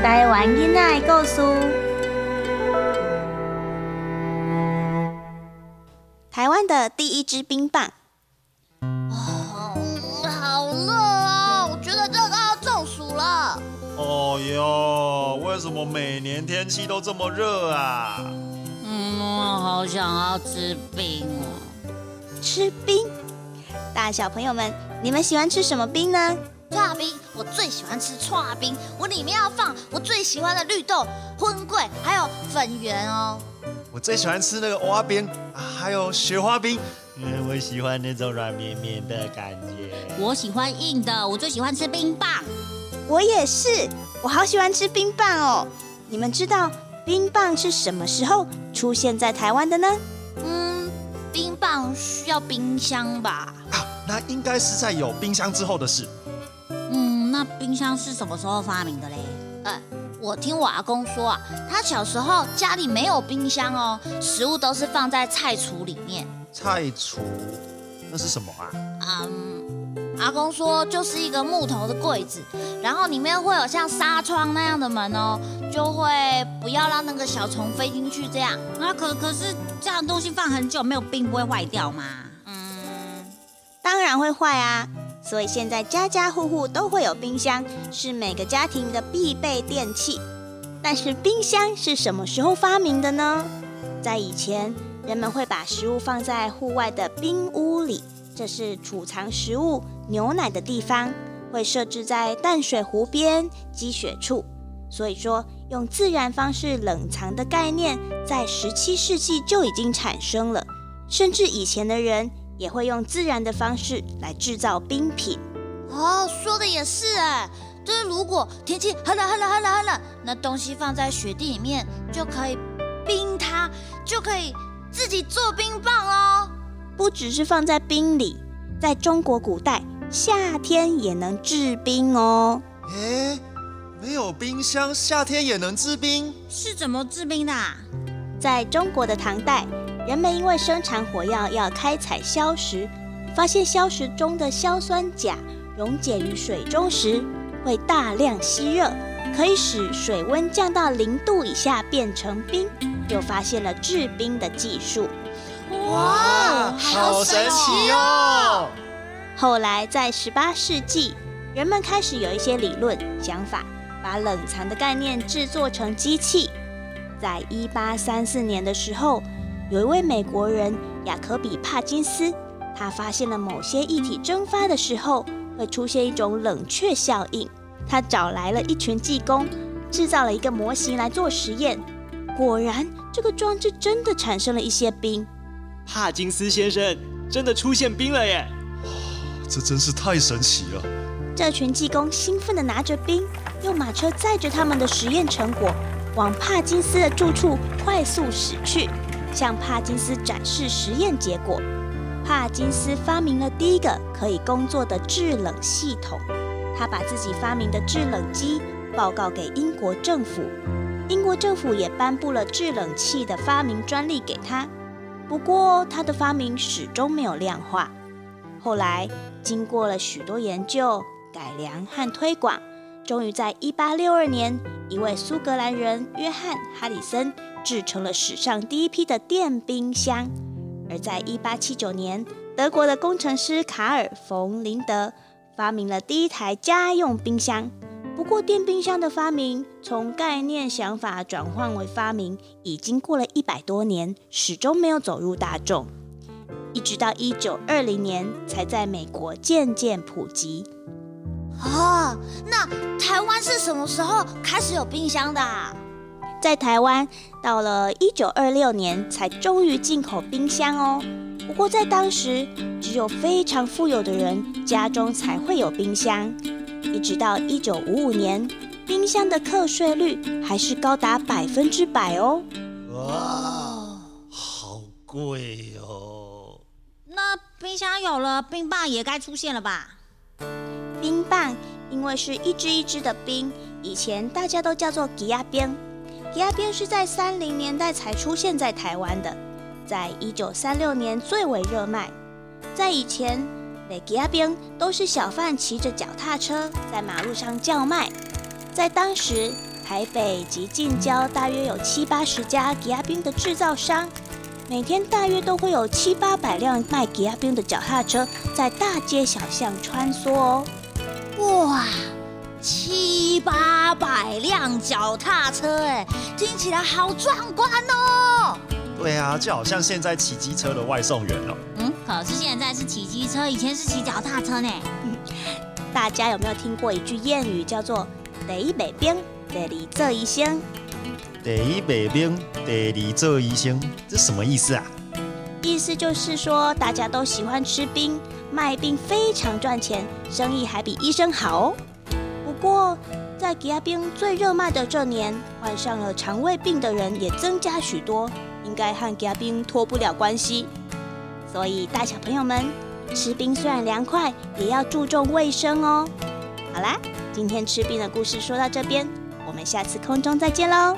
台湾囡仔的故事。台湾的第一支冰棒。哦，好热啊！我觉得这个要中暑了。哦哟，为什么每年天气都这么热啊？嗯，我好想要吃冰哦。吃冰？大小朋友们，你们喜欢吃什么冰呢？串冰，我最喜欢吃串冰，我里面要放我最喜欢的绿豆、荤桂，还有粉圆哦。我最喜欢吃那个花冰，还有雪花冰，嗯我喜欢那种软绵绵的感觉。我喜欢硬的，我最喜欢吃冰棒。我也是，我好喜欢吃冰棒哦。你们知道冰棒是什么时候出现在台湾的呢？嗯，冰棒需要冰箱吧？啊，那应该是在有冰箱之后的事。嗯，那冰箱是什么时候发明的嘞？呃，我听我阿公说啊，他小时候家里没有冰箱哦，食物都是放在菜橱里面。菜橱，那是什么啊？嗯，阿公说就是一个木头的柜子，然后里面会有像纱窗那样的门哦，就会不要让那个小虫飞进去这样。啊，可可是这样东西放很久没有冰不会坏掉吗？嗯，当然会坏啊。所以现在家家户户都会有冰箱，是每个家庭的必备电器。但是冰箱是什么时候发明的呢？在以前，人们会把食物放在户外的冰屋里，这是储藏食物、牛奶的地方，会设置在淡水湖边、积雪处。所以说，用自然方式冷藏的概念，在十七世纪就已经产生了，甚至以前的人。也会用自然的方式来制造冰品。哦，说的也是哎，就是如果天气很冷很冷很冷很冷，那东西放在雪地里面就可以冰它，就可以自己做冰棒哦。不只是放在冰里，在中国古代，夏天也能制冰哦。诶，没有冰箱，夏天也能制冰？是怎么制冰的？在中国的唐代。人们因为生产火药要开采硝石，发现硝石中的硝酸钾溶解于水中时会大量吸热，可以使水温降到零度以下变成冰，又发现了制冰的技术。哇，好神奇哦！后来在十八世纪，人们开始有一些理论想法，把冷藏的概念制作成机器。在一八三四年的时候。有一位美国人雅可比帕金斯，他发现了某些液体蒸发的时候会出现一种冷却效应。他找来了一群技工，制造了一个模型来做实验。果然，这个装置真的产生了一些冰。帕金斯先生真的出现冰了耶！哇，这真是太神奇了！这群技工兴奋地拿着冰，用马车载着他们的实验成果，往帕金斯的住处快速驶去。向帕金斯展示实验结果。帕金斯发明了第一个可以工作的制冷系统。他把自己发明的制冷机报告给英国政府，英国政府也颁布了制冷器的发明专利给他。不过，他的发明始终没有量化。后来，经过了许多研究、改良和推广，终于在1862年，一位苏格兰人约翰·哈里森。制成了史上第一批的电冰箱，而在一八七九年，德国的工程师卡尔·冯·林德发明了第一台家用冰箱。不过，电冰箱的发明从概念想法转换为发明，已经过了一百多年，始终没有走入大众，一直到一九二零年才在美国渐渐普及。啊，那台湾是什么时候开始有冰箱的？在台湾，到了一九二六年才终于进口冰箱哦。不过在当时，只有非常富有的人家中才会有冰箱。一直到一九五五年，冰箱的课税率还是高达百分之百哦。哇，好贵哦！那冰箱有了，冰棒也该出现了吧？冰棒因为是一支一支的冰，以前大家都叫做吉亚冰。吉亚冰是在三零年代才出现在台湾的，在一九三六年最为热卖。在以前，美吉亚冰都是小贩骑着脚踏车在马路上叫卖。在当时，台北及近郊大约有七八十家吉亚冰的制造商，每天大约都会有七八百辆卖吉亚冰的脚踏车在大街小巷穿梭哦。哇，七八百辆脚踏车，哎，听起来好壮观哦！对啊，就好像现在骑机车的外送员哦。嗯，可是现在是骑机车，以前是骑脚踏车呢。大家有没有听过一句谚语，叫做“第一北冰，第二做医生第一北冰，第二做医生，这什么意思啊？”？意思就是说，大家都喜欢吃冰，卖冰非常赚钱，生意还比医生好哦。不过，在吉亚冰最热卖的这年，患上了肠胃病的人也增加许多，应该和吉亚冰脱不了关系。所以，大小朋友们，吃冰虽然凉快，也要注重卫生哦。好啦，今天吃冰的故事说到这边，我们下次空中再见喽，